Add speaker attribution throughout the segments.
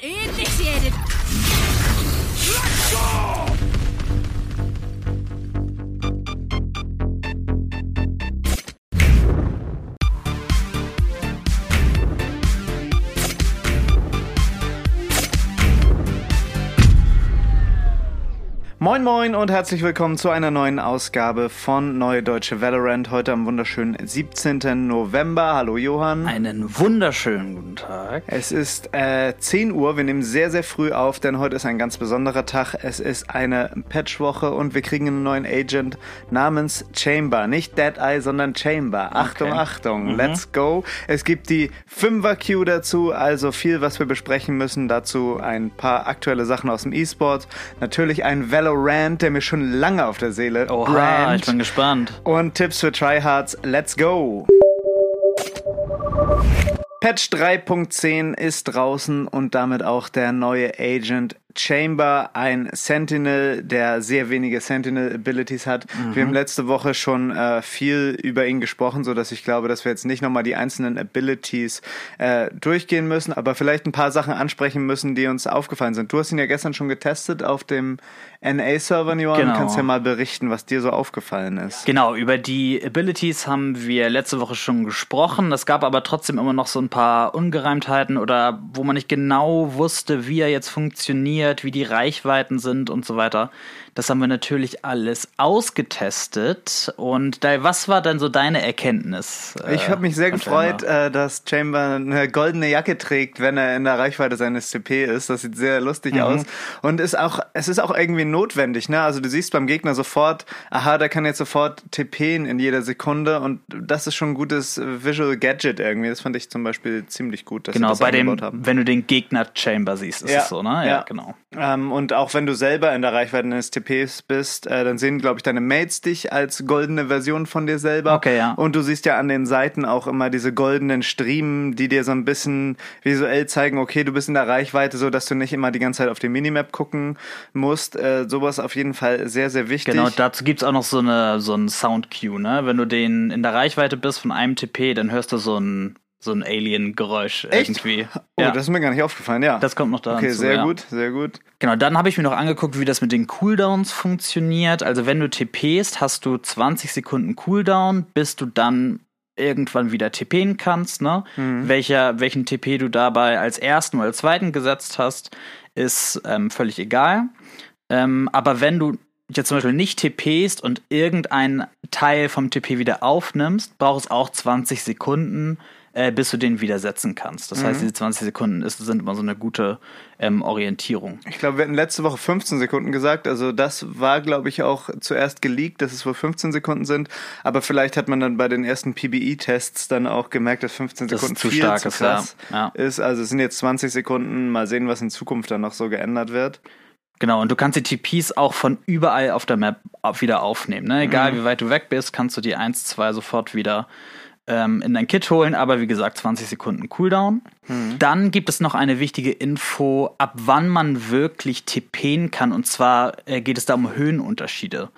Speaker 1: Initiated.
Speaker 2: Moin Moin und herzlich willkommen zu einer neuen Ausgabe von Neue Deutsche Valorant. Heute am wunderschönen 17. November. Hallo Johann.
Speaker 3: Einen wunderschönen guten Tag.
Speaker 2: Es ist äh, 10 Uhr. Wir nehmen sehr, sehr früh auf, denn heute ist ein ganz besonderer Tag. Es ist eine Patchwoche und wir kriegen einen neuen Agent namens Chamber. Nicht Dead Eye, sondern Chamber. Achtung,
Speaker 3: Okay.
Speaker 2: Achtung. Let's go. Es gibt die 5er Queue dazu, also viel, was wir besprechen müssen. Dazu ein paar aktuelle Sachen aus dem E-Sport. Natürlich ein Valorant, der mir schon lange auf der Seele
Speaker 3: Oha,
Speaker 2: brennt.
Speaker 3: ich bin gespannt.
Speaker 2: Und Tipps für Tryhards, let's go! Patch 3.10 ist draußen und damit auch der neue Agent Chamber, ein Sentinel, der sehr wenige Sentinel-Abilities hat. Wir haben letzte Woche schon äh, viel über ihn gesprochen, so dass ich glaube, dass wir jetzt nicht nochmal die einzelnen Abilities äh, durchgehen müssen, aber vielleicht ein paar Sachen ansprechen müssen, die uns aufgefallen sind. Du hast ihn ja gestern schon getestet auf dem NA-Server, Johann.
Speaker 3: Genau.
Speaker 2: Kannst ja mal berichten, was dir so aufgefallen ist.
Speaker 3: Genau, über die Abilities haben wir letzte Woche schon gesprochen. Es gab aber trotzdem immer noch so ein paar Ungereimtheiten oder wo man nicht genau wusste, wie er jetzt funktioniert, wie die Reichweiten sind und so weiter. Das haben wir natürlich alles ausgetestet. Und da, was war denn so deine Erkenntnis? äh,
Speaker 2: Ich habe mich sehr gefreut, äh, dass Chamber eine goldene Jacke trägt, wenn er in der Reichweite seines CP ist. Das sieht sehr lustig
Speaker 3: Mhm.
Speaker 2: aus. Und ist auch, es ist auch irgendwie notwendig, ne? Also du siehst beim Gegner sofort, aha, der kann jetzt sofort TPen in jeder Sekunde und das ist schon ein gutes Visual Gadget irgendwie. Das fand ich zum Beispiel ziemlich gut, dass
Speaker 3: Genau,
Speaker 2: das
Speaker 3: bei dem,
Speaker 2: haben.
Speaker 3: wenn du den Gegner Chamber siehst, ist
Speaker 2: Ja,
Speaker 3: es so, ne?
Speaker 2: ja.
Speaker 3: genau.
Speaker 2: Ähm, und auch wenn du selber in der Reichweite eines TPs bist, äh, dann sehen, glaube ich, deine Mates dich als goldene Version von dir selber.
Speaker 3: Okay, ja.
Speaker 2: Und du siehst ja an den Seiten auch immer diese goldenen Striemen, die dir so ein bisschen visuell zeigen, okay, du bist in der Reichweite, so dass du nicht immer die ganze Zeit auf die Minimap gucken musst. Äh, sowas auf jeden Fall sehr, sehr wichtig.
Speaker 3: Genau, dazu gibt's auch noch so eine so ein Sound-Cue, ne? Wenn du den in der Reichweite bist von einem TP, dann hörst du so ein so ein Alien-Geräusch irgendwie.
Speaker 2: Oh,
Speaker 3: ja,
Speaker 2: das ist mir gar nicht aufgefallen, ja.
Speaker 3: das kommt noch da
Speaker 2: Okay,
Speaker 3: hinzu,
Speaker 2: sehr
Speaker 3: ja.
Speaker 2: gut, sehr gut.
Speaker 3: Genau, dann habe ich mir noch angeguckt, wie das mit den Cooldowns funktioniert. Also wenn du TPst, hast du 20 Sekunden Cooldown, bis du dann irgendwann wieder TPen kannst. Ne?
Speaker 2: Mhm.
Speaker 3: Welcher, welchen TP du dabei als ersten oder als zweiten gesetzt hast, ist ähm, völlig egal. Ähm, aber wenn du jetzt zum Beispiel nicht TPst und irgendeinen Teil vom TP wieder aufnimmst, braucht es auch 20 Sekunden, äh, bis du den wieder setzen kannst. Das
Speaker 2: Mhm.
Speaker 3: heißt, diese 20 Sekunden ist, sind immer so eine gute ähm, Orientierung.
Speaker 2: Ich glaube, wir hatten letzte Woche 15 Sekunden gesagt. Also das war, glaube ich, auch zuerst geleakt, dass es wohl 15 Sekunden sind. Aber vielleicht hat man dann bei den ersten PBE-Tests dann auch gemerkt, dass 15
Speaker 3: Das
Speaker 2: Sekunden
Speaker 3: zu
Speaker 2: viel
Speaker 3: stark
Speaker 2: zu
Speaker 3: ist,
Speaker 2: krass
Speaker 3: ja. Ja.
Speaker 2: ist. Also es sind jetzt 20 Sekunden. Mal sehen, was in Zukunft dann noch so geändert wird.
Speaker 3: Genau, und du kannst die TPs auch von überall auf der Map wieder aufnehmen. Ne? Egal wie weit du weg bist, kannst du die 1, 2 sofort wieder ähm, in dein Kit holen, aber wie gesagt, 20 Sekunden Cooldown. Dann gibt es noch eine wichtige Info, ab wann man wirklich TPen kann. Und zwar äh, geht es da um Höhenunterschiede.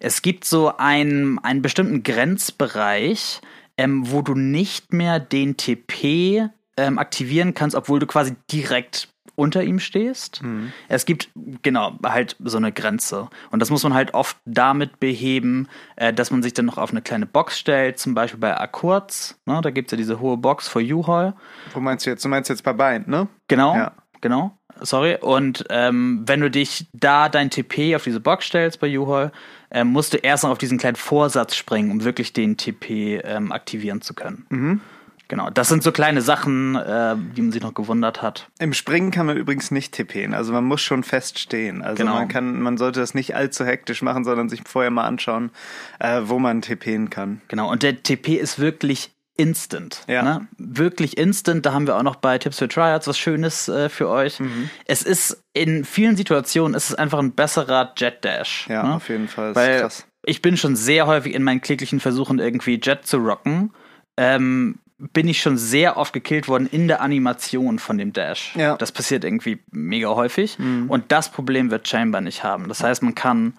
Speaker 3: Es gibt so einen, einen bestimmten Grenzbereich, ähm, wo du nicht mehr den TP ähm, aktivieren kannst, obwohl du quasi direkt unter ihm stehst. Es gibt genau halt so eine Grenze. Und das muss man halt oft damit beheben, äh, dass man sich dann noch auf eine kleine Box stellt, zum Beispiel bei Akkurz. Ne, da gibt es ja diese hohe Box für U-Haul.
Speaker 2: Wo meinst du jetzt? Du meinst jetzt bei Bind, ne?
Speaker 3: Genau,
Speaker 2: Ja.
Speaker 3: genau. Sorry. Und ähm, wenn du dich da dein TP auf diese Box stellst bei U-Haul, ähm, musst du erst noch auf diesen kleinen Vorsatz springen, um wirklich den TP ähm, aktivieren zu können.
Speaker 2: Mhm.
Speaker 3: Genau, das sind so kleine Sachen, äh, die man sich noch gewundert hat.
Speaker 2: Im Springen kann man übrigens nicht tippen. Also man muss schon fest stehen. Also
Speaker 3: Genau.
Speaker 2: man kann, man sollte das nicht allzu hektisch machen, sondern sich vorher mal anschauen, äh, wo man tippen kann.
Speaker 3: Genau, und der TP ist wirklich instant.
Speaker 2: Ja.
Speaker 3: Ne? Wirklich instant. Da haben wir auch noch bei Tipps für Tryouts was Schönes äh, für euch.
Speaker 2: Mhm.
Speaker 3: Es ist in vielen Situationen ist es einfach ein besserer Jet Dash.
Speaker 2: Ja,
Speaker 3: ne?
Speaker 2: auf jeden Fall.
Speaker 3: Weil
Speaker 2: krass.
Speaker 3: ich bin schon sehr häufig in meinen kläglichen Versuchen, irgendwie Jet zu rocken, ähm, bin ich schon sehr oft gekillt worden in der Animation von dem Dash.
Speaker 2: Ja. Mhm.
Speaker 3: Das passiert irgendwie mega häufig. Und das Problem wird Chamber nicht haben. Das heißt, man kann,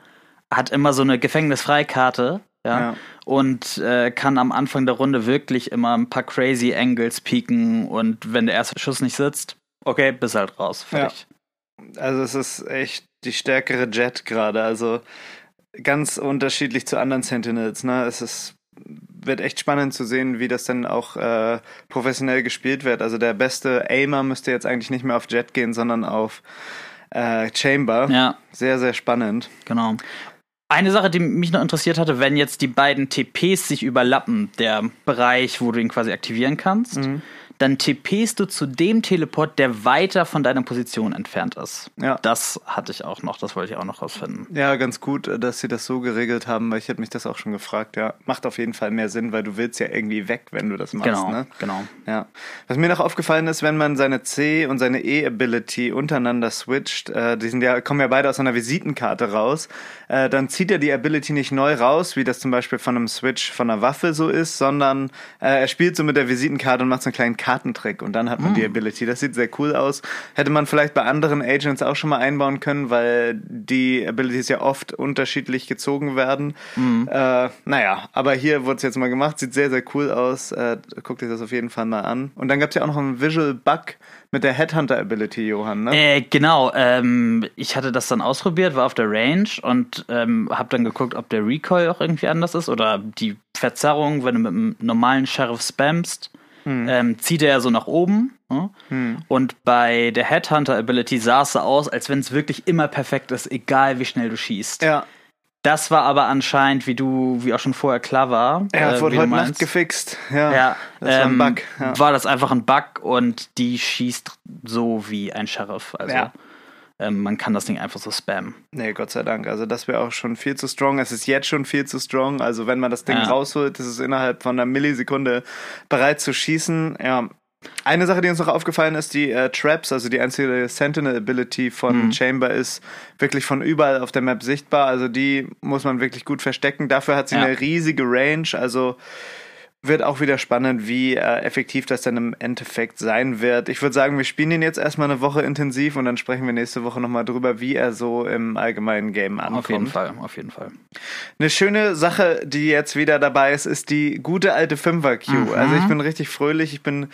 Speaker 3: hat immer so eine Gefängnisfreikarte, ja,
Speaker 2: Ja.
Speaker 3: und äh, kann am Anfang der Runde wirklich immer ein paar crazy Angles pieken und wenn der erste Schuss nicht sitzt, okay, bist halt raus. Fertig.
Speaker 2: Ja. Also es ist echt die stärkere Jet gerade. Also ganz unterschiedlich zu anderen Sentinels. Ne? Es ist wird echt spannend zu sehen, wie das dann auch äh, professionell gespielt wird. Also der beste Aimer müsste jetzt eigentlich nicht mehr auf Jet gehen, sondern auf äh, Chamber.
Speaker 3: Ja.
Speaker 2: Sehr, sehr spannend.
Speaker 3: Genau. Eine Sache, die mich noch interessiert hatte, wenn jetzt die beiden TPs sich überlappen, der Bereich, wo du ihn quasi aktivieren kannst, mhm dann TPst du zu dem Teleport, der weiter von deiner Position entfernt ist.
Speaker 2: Ja.
Speaker 3: Das hatte ich auch noch, das wollte ich auch noch rausfinden.
Speaker 2: Ja, ganz gut, dass sie das so geregelt haben, weil ich hätte mich das auch schon gefragt. Ja, macht auf jeden Fall mehr Sinn, weil du willst ja irgendwie weg, wenn du das machst.
Speaker 3: Genau,
Speaker 2: ne?
Speaker 3: genau.
Speaker 2: Ja. Was mir noch aufgefallen ist, wenn man seine C und seine E-Ability untereinander switcht, äh, die sind ja, kommen ja beide aus einer Visitenkarte raus, äh, dann zieht er die Ability nicht neu raus, wie das zum Beispiel von einem Switch von einer Waffe so ist, sondern äh, er spielt so mit der Visitenkarte und macht so einen kleinen Kartentrick und dann hat man mm. die Ability. Das sieht sehr cool aus. Hätte man vielleicht bei anderen Agents auch schon mal einbauen können, weil die Abilities ja oft unterschiedlich gezogen werden. Mm. Äh, naja, aber hier wurde es jetzt mal gemacht. Sieht sehr, sehr cool aus. Äh, guckt euch das auf jeden Fall mal an. Und dann gab es ja auch noch einen Visual Bug mit der Headhunter-Ability, Johann, ne?
Speaker 3: Äh, genau. Ähm, ich hatte das dann ausprobiert, war auf der Range und ähm, habe dann geguckt, ob der Recoil auch irgendwie anders ist oder die Verzerrung, wenn du mit einem normalen Sheriff spammst hm. ähm, zieht er so nach oben. Ne? Hm. Und bei der Headhunter-Ability sah es so aus, als wenn es wirklich immer perfekt ist, egal wie schnell du schießt.
Speaker 2: Ja.
Speaker 3: Das war aber anscheinend, wie du, wie auch schon vorher klar war.
Speaker 2: Ja, äh, wurde heute Nacht gefixt. Ja,
Speaker 3: ja
Speaker 2: das ähm, war ein
Speaker 3: ähm,
Speaker 2: Bug.
Speaker 3: Ja. War das einfach ein Bug und die schießt so wie ein Sheriff. Also ja ähm, man kann das Ding einfach so spammen.
Speaker 2: Nee, Gott sei Dank. Also das wäre auch schon viel zu strong. Es ist jetzt schon viel zu strong. Also wenn man das Ding ja. rausholt, ist es innerhalb von einer Millisekunde bereit zu schießen. Ja. Eine Sache, die uns noch aufgefallen ist, die äh, Traps, also die einzige Sentinel-Ability von mhm. Chamber ist wirklich von überall auf der Map sichtbar. Also die muss man wirklich gut verstecken. Dafür hat sie ja. eine riesige Range. Also wird auch wieder spannend, wie äh, effektiv das dann im Endeffekt sein wird. Ich würde sagen, wir spielen ihn jetzt erstmal eine Woche intensiv und dann sprechen wir nächste Woche nochmal drüber, wie er so im allgemeinen Game ankommt.
Speaker 3: Auf jeden Fall, auf jeden Fall.
Speaker 2: Eine schöne Sache, die jetzt wieder dabei ist, ist die gute alte Fünfer-Queue. Mhm. Also ich bin richtig fröhlich, ich bin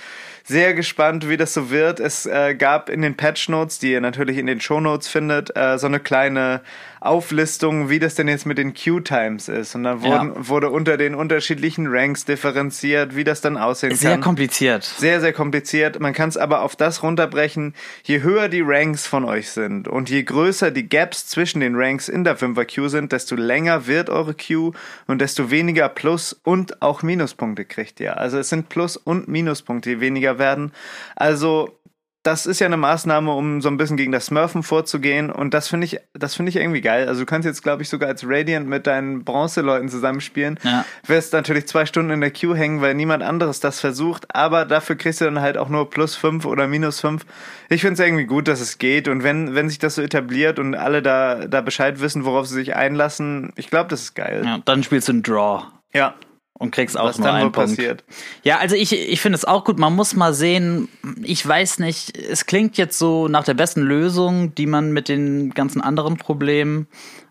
Speaker 2: sehr gespannt, wie das so wird. Es äh, gab in den Patch Notes, die ihr natürlich in den Show Notes findet, äh, so eine kleine Auflistung, wie das denn jetzt mit den Queue-Times ist. Und dann wurden, ja. wurde unter den unterschiedlichen Ranks differenziert, wie das dann aussehen
Speaker 3: sehr
Speaker 2: kann.
Speaker 3: Sehr kompliziert.
Speaker 2: Sehr, sehr kompliziert. Man kann es aber auf das runterbrechen, je höher die Ranks von euch sind und je größer die Gaps zwischen den Ranks in der 5er Queue sind, desto länger wird eure Queue und desto weniger Plus- und auch Minuspunkte kriegt ihr. Also es sind Plus- und Minuspunkte, die weniger werden. Also das ist ja eine Maßnahme, um so ein bisschen gegen das Smurfen vorzugehen. Und das finde ich, das finde ich irgendwie geil. Also du kannst jetzt, glaube ich, sogar als Radiant mit deinen Bronze-Leuten zusammenspielen. Ja. Wirst natürlich zwei Stunden in der Queue hängen, weil niemand anderes das versucht. Aber dafür kriegst du dann halt auch nur plus fünf oder minus fünf. Ich finde es irgendwie gut, dass es geht. Und wenn, wenn sich das so etabliert und alle da, da Bescheid wissen, worauf sie sich einlassen, ich glaube, das ist geil.
Speaker 3: Ja, dann spielst du einen Draw.
Speaker 2: Ja,
Speaker 3: und kriegst auch Was nur einen Punkt. Passiert. Ja, also ich, ich finde es auch gut. Man muss mal sehen, ich weiß nicht, es klingt jetzt so nach der besten Lösung, die man mit den ganzen anderen Problemen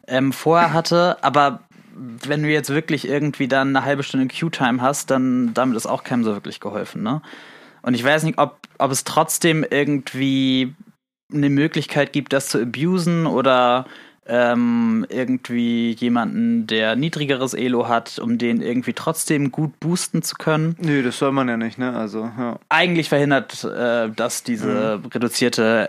Speaker 3: ähm, vorher hatte, aber wenn du jetzt wirklich irgendwie dann eine halbe Stunde Q-Time hast, dann damit ist auch keinem so wirklich geholfen, ne? Und ich weiß nicht, ob, ob es trotzdem irgendwie eine Möglichkeit gibt, das zu abusen oder ähm, irgendwie jemanden, der niedrigeres Elo hat, um den irgendwie trotzdem gut boosten zu können.
Speaker 2: Nö, das soll man ja nicht, ne? Also, ja.
Speaker 3: Eigentlich verhindert äh, das diese mhm. reduzierte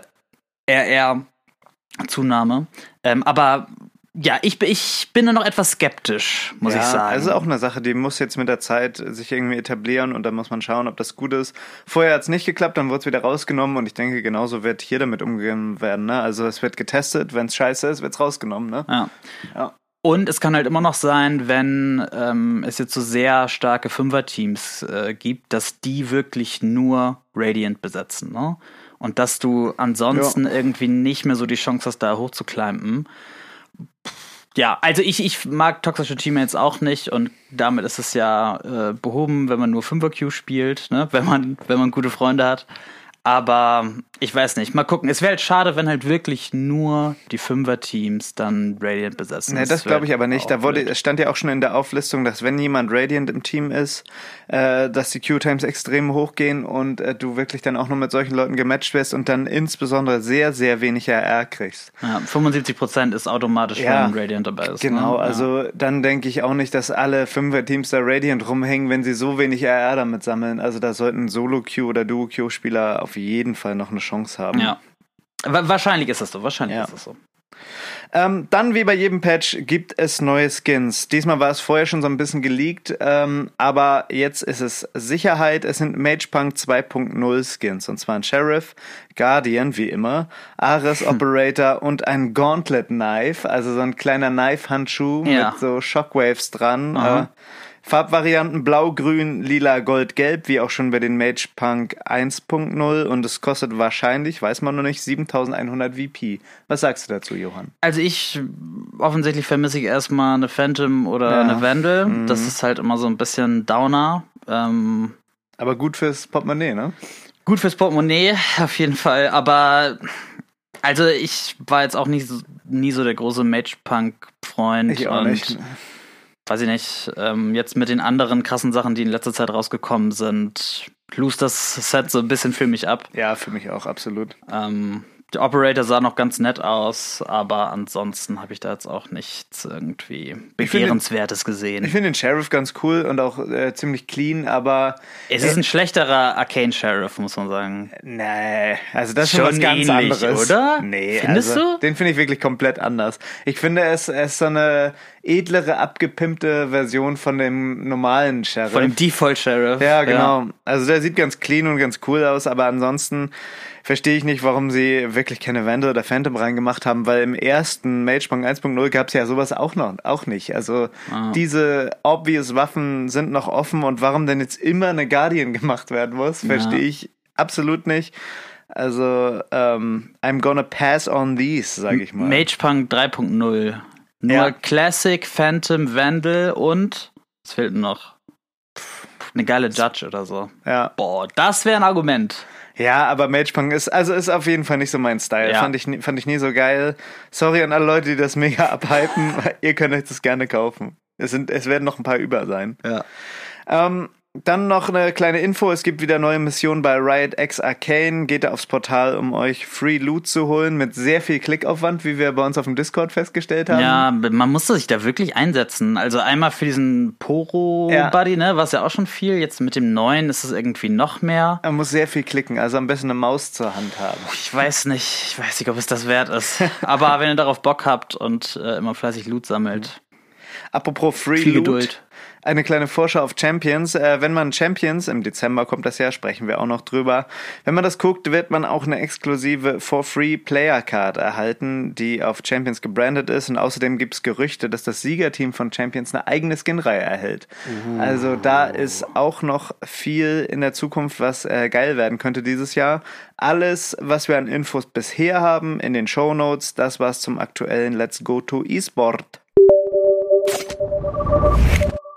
Speaker 3: RR-Zunahme. Ähm, aber ja, ich, ich bin da noch etwas skeptisch, muss
Speaker 2: ja,
Speaker 3: ich sagen.
Speaker 2: Also auch eine Sache, die muss jetzt mit der Zeit sich irgendwie etablieren und dann muss man schauen, ob das gut ist. Vorher hat es nicht geklappt, dann wurde es wieder rausgenommen und ich denke, genauso wird hier damit umgehen werden. Ne? Also es wird getestet, wenn es scheiße ist, wird es rausgenommen. Ne?
Speaker 3: Ja. ja. Und es kann halt immer noch sein, wenn ähm, es jetzt so sehr starke Fünfer-Teams äh, gibt, dass die wirklich nur Radiant besetzen. Ne? Und dass du ansonsten ja. irgendwie nicht mehr so die Chance hast, da hochzuklimpen ja, also ich, ich mag toxische Teammates auch nicht und damit ist es ja äh, behoben, wenn man nur 5er Q spielt, ne? wenn, man, wenn man gute Freunde hat. Aber ich weiß nicht. Mal gucken. Es wäre halt schade, wenn halt wirklich nur die Fünfer-Teams dann Radiant besetzen.
Speaker 2: Nee, das glaube ich aber nicht. Da wurde, es stand ja auch schon in der Auflistung, dass wenn jemand Radiant im Team ist, äh, dass die Q-Times extrem hochgehen und äh, du wirklich dann auch nur mit solchen Leuten gematcht wirst und dann insbesondere sehr, sehr wenig RR kriegst.
Speaker 3: Ja, 75% ist automatisch, ja, wenn Radiant dabei ist.
Speaker 2: Genau,
Speaker 3: ne?
Speaker 2: also dann denke ich auch nicht, dass alle Fünfer-Teams da Radiant rumhängen, wenn sie so wenig RR damit sammeln. Also da sollten Solo-Q oder Duo-Q-Spieler auf jeden Fall noch eine Chance haben.
Speaker 3: Ja. Wahrscheinlich ist das so, wahrscheinlich ja. ist das so.
Speaker 2: Ähm, dann, wie bei jedem Patch, gibt es neue Skins. Diesmal war es vorher schon so ein bisschen geleakt, ähm, aber jetzt ist es Sicherheit. Es sind Magepunk 2.0 Skins, und zwar ein Sheriff, Guardian, wie immer, Ares Operator und ein Gauntlet Knife, also so ein kleiner Knife-Handschuh ja. mit so Shockwaves dran. Äh, Farbvarianten blau, grün, lila, gold, gelb, wie auch schon bei den Mage Punk 1.0 und es kostet wahrscheinlich, weiß man noch nicht, 7100 VP. Was sagst du dazu, Johann?
Speaker 3: Also ich, offensichtlich vermisse ich erstmal eine Phantom oder ja. eine Vandal. Mhm. Das ist halt immer so ein bisschen Downer. Ähm,
Speaker 2: Aber gut fürs Portemonnaie, ne?
Speaker 3: Gut fürs Portemonnaie, auf jeden Fall. Aber also ich war jetzt auch nicht so, nie so der große Mage-Punk-Freund.
Speaker 2: Ich auch nicht
Speaker 3: weiß ich nicht, ähm, jetzt mit den anderen krassen Sachen, die in letzter Zeit rausgekommen sind, lust das Set so ein bisschen für mich ab.
Speaker 2: Ja, für mich auch, absolut.
Speaker 3: Ähm, der Operator sah noch ganz nett aus, aber ansonsten habe ich da jetzt auch nichts irgendwie Begehrenswertes gesehen.
Speaker 2: Ich finde den Sheriff ganz cool und auch äh, ziemlich clean, aber.
Speaker 3: Es ist ein schlechterer Arcane Sheriff, muss man sagen.
Speaker 2: Nee, also das ist schon, was ganz ähnlich, anderes.
Speaker 3: oder?
Speaker 2: Nee, Findest also, du? Den finde ich wirklich komplett anders. Ich finde, es, es ist so eine edlere, abgepimpte Version von dem normalen Sheriff.
Speaker 3: Von dem Default Sheriff.
Speaker 2: Ja, genau. Ja. Also der sieht ganz clean und ganz cool aus, aber ansonsten verstehe ich nicht, warum sie wirklich keine Vandal oder Phantom reingemacht haben, weil im ersten Magepunk 1.0 gab es ja sowas auch noch auch nicht. Also ah. diese obvious Waffen sind noch offen und warum denn jetzt immer eine Guardian gemacht werden muss, verstehe ja. ich absolut nicht. Also, ähm, I'm gonna pass on these, sage ich mal.
Speaker 3: Magepunk 3.0. Nur ja. Classic, Phantom, Vandal und es fehlt noch eine geile Judge oder so.
Speaker 2: Ja.
Speaker 3: Boah, das wäre ein Argument.
Speaker 2: Ja, aber Magepunk ist, also ist auf jeden Fall nicht so mein Style. Ja. Fand, ich, fand ich nie so geil. Sorry an alle Leute, die das mega abhypen. Ihr könnt euch das gerne kaufen. Es, sind, es werden noch ein paar über sein.
Speaker 3: Ja.
Speaker 2: Ähm, dann noch eine kleine Info. Es gibt wieder neue Missionen bei Riot X Arcane. Geht da aufs Portal, um euch Free Loot zu holen mit sehr viel Klickaufwand, wie wir bei uns auf dem Discord festgestellt haben.
Speaker 3: Ja, man musste sich da wirklich einsetzen. Also einmal für diesen Poro-Buddy, ja. ne, was ja auch schon viel. Jetzt mit dem neuen ist es irgendwie noch mehr.
Speaker 2: Man muss sehr viel klicken, also am besten eine Maus zur Hand haben.
Speaker 3: Ich weiß nicht, ich weiß nicht, ob es das wert ist. Aber wenn ihr darauf Bock habt und äh, immer fleißig Loot sammelt.
Speaker 2: Apropos Free viel Loot. Geduld eine kleine Vorschau auf Champions. Äh, wenn man Champions, im Dezember kommt das ja, sprechen wir auch noch drüber. Wenn man das guckt, wird man auch eine exklusive For-Free Player Card erhalten, die auf Champions gebrandet ist. Und außerdem gibt es Gerüchte, dass das Siegerteam von Champions eine eigene Skinreihe erhält. Uh. Also da ist auch noch viel in der Zukunft, was äh, geil werden könnte dieses Jahr. Alles, was wir an Infos bisher haben, in den Show Notes. Das war's zum aktuellen Let's Go to eSport.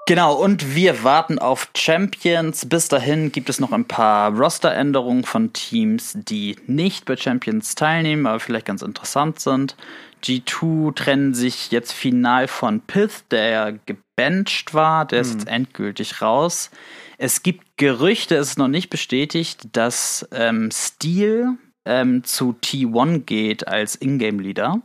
Speaker 3: Genau, und wir warten auf Champions. Bis dahin gibt es noch ein paar Rosteränderungen von Teams, die nicht bei Champions teilnehmen, aber vielleicht ganz interessant sind. G2 trennen sich jetzt final von Pith, der ja gebencht war. Der ist hm. jetzt endgültig raus. Es gibt Gerüchte, es ist noch nicht bestätigt, dass ähm, Steel, ähm, zu T1 geht als Ingame-Leader.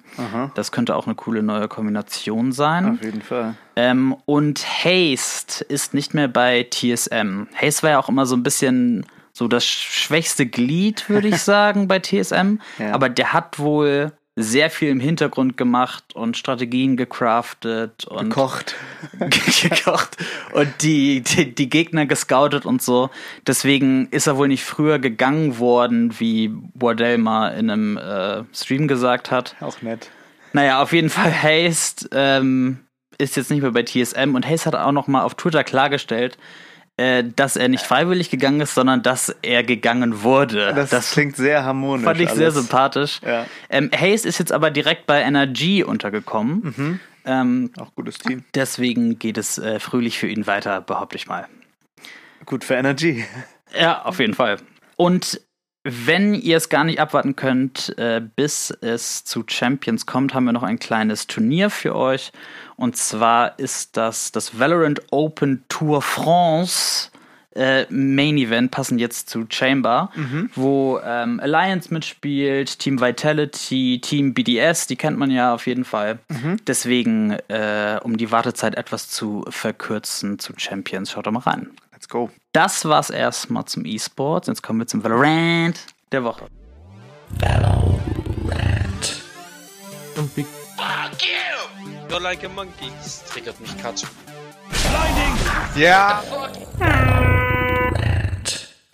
Speaker 3: Das könnte auch eine coole neue Kombination sein.
Speaker 2: Auf jeden Fall.
Speaker 3: Ähm, und Haste ist nicht mehr bei TSM. Haste war ja auch immer so ein bisschen so das schwächste Glied, würde ich sagen, bei TSM. Ja. Aber der hat wohl sehr viel im Hintergrund gemacht und Strategien gecraftet und
Speaker 2: gekocht,
Speaker 3: gekocht und die, die, die Gegner gescoutet und so. Deswegen ist er wohl nicht früher gegangen worden, wie Wardell mal in einem äh, Stream gesagt hat.
Speaker 2: Auch nett.
Speaker 3: Naja, auf jeden Fall Haste ähm, ist jetzt nicht mehr bei TSM und Haste hat auch noch mal auf Twitter klargestellt, äh, dass er nicht freiwillig gegangen ist, sondern dass er gegangen wurde.
Speaker 2: Das, das klingt sehr harmonisch.
Speaker 3: Fand ich alles. sehr sympathisch. Ja. Ähm, Hayes ist jetzt aber direkt bei NRG untergekommen.
Speaker 2: Mhm. Ähm, Auch gutes Team.
Speaker 3: Deswegen geht es äh, fröhlich für ihn weiter, behaupte ich mal.
Speaker 2: Gut für Energy.
Speaker 3: Ja, auf jeden Fall. Und Wenn ihr es gar nicht abwarten könnt, äh, bis es zu Champions kommt, haben wir noch ein kleines Turnier für euch. Und zwar ist das das Valorant Open Tour France äh, Main Event, passend jetzt zu Chamber,
Speaker 2: Mhm.
Speaker 3: wo ähm, Alliance mitspielt, Team Vitality, Team BDS, die kennt man ja auf jeden Fall.
Speaker 2: Mhm.
Speaker 3: Deswegen, äh, um die Wartezeit etwas zu verkürzen zu Champions, schaut doch mal rein.
Speaker 2: Let's go.
Speaker 3: Das war's erstmal zum E-Sports. Jetzt kommen wir zum Valorant der Woche.
Speaker 1: Und wie
Speaker 4: Fuck you! You're like a monkey. Das triggert mich Katsch.
Speaker 2: Ja.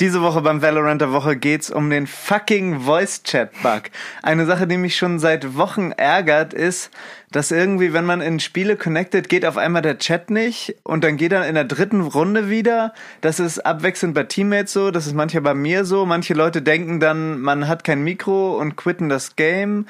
Speaker 2: Diese Woche beim Valorant der Woche geht's um den fucking Voice Chat Bug. Eine Sache, die mich schon seit Wochen ärgert, ist, dass irgendwie, wenn man in Spiele connected, geht auf einmal der Chat nicht und dann geht er in der dritten Runde wieder. Das ist abwechselnd bei Teammates so, das ist manchmal bei mir so. Manche Leute denken dann, man hat kein Mikro und quitten das Game.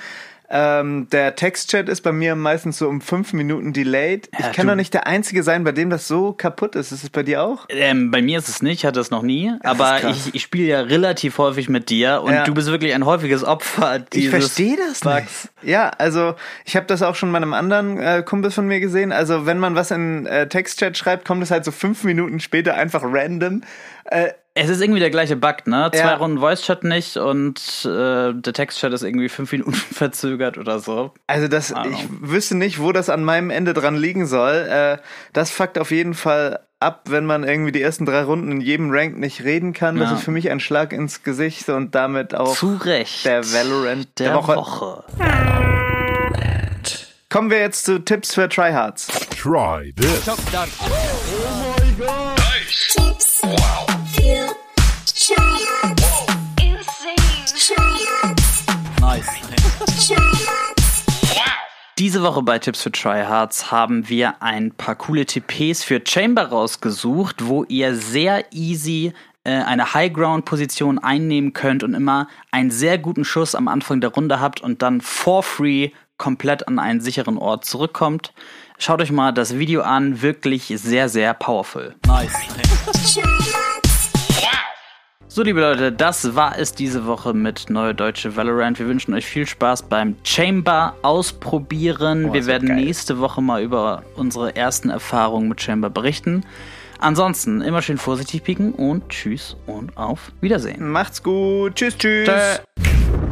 Speaker 2: Ähm, der Textchat ist bei mir meistens so um fünf Minuten delayed.
Speaker 3: Ja,
Speaker 2: ich kann doch nicht der Einzige sein, bei dem das so kaputt ist. Ist es bei dir auch?
Speaker 3: Ähm, bei mir ist es nicht, hatte es noch nie, aber
Speaker 2: krass.
Speaker 3: ich, ich spiele ja relativ häufig mit dir und
Speaker 2: Ja.
Speaker 3: du bist wirklich ein häufiges Opfer
Speaker 2: Ich verstehe das
Speaker 3: Bugs.
Speaker 2: nicht. Ja, also ich habe das auch schon bei einem anderen äh, Kumpel von mir gesehen. Also wenn man was in äh, Textchat schreibt, kommt es halt so fünf Minuten später einfach random. Äh,
Speaker 3: Es ist irgendwie der gleiche Bug, ne? Zwei
Speaker 2: Ja.
Speaker 3: Runden Voice-Chat nicht und äh, der Textchat ist irgendwie fünf Minuten verzögert oder so.
Speaker 2: also das, ich wüsste nicht, wo das an meinem Ende dran liegen soll. Äh, das fuckt auf jeden Fall ab, wenn man irgendwie die ersten drei Runden in jedem Rank nicht reden kann. Das
Speaker 3: Ja.
Speaker 2: ist für mich ein Schlag ins Gesicht und damit auch
Speaker 3: Zu Recht.
Speaker 2: der Valorant
Speaker 3: der,
Speaker 2: der, Woche.
Speaker 3: Woche.
Speaker 2: Kommen wir jetzt zu Tipps für Tryhards.
Speaker 5: Try this.
Speaker 6: Tips. Für
Speaker 3: Diese Woche bei Tipps für Tryhards haben wir ein paar coole TPs für Chamber rausgesucht, wo ihr sehr easy äh, eine High-Ground-Position einnehmen könnt und immer einen sehr guten Schuss am Anfang der Runde habt und dann for free komplett an einen sicheren Ort zurückkommt. Schaut euch mal das Video an, wirklich sehr, sehr powerful. Nice. So, liebe Leute, das war es diese Woche mit Neue Deutsche Valorant. Wir wünschen euch viel Spaß beim Chamber ausprobieren.
Speaker 2: Oh,
Speaker 3: Wir werden
Speaker 2: geil.
Speaker 3: nächste Woche mal über unsere ersten Erfahrungen mit Chamber berichten. Ansonsten immer schön vorsichtig pieken und tschüss und auf Wiedersehen.
Speaker 2: Macht's gut. Tschüss, tschüss.
Speaker 3: Tschö.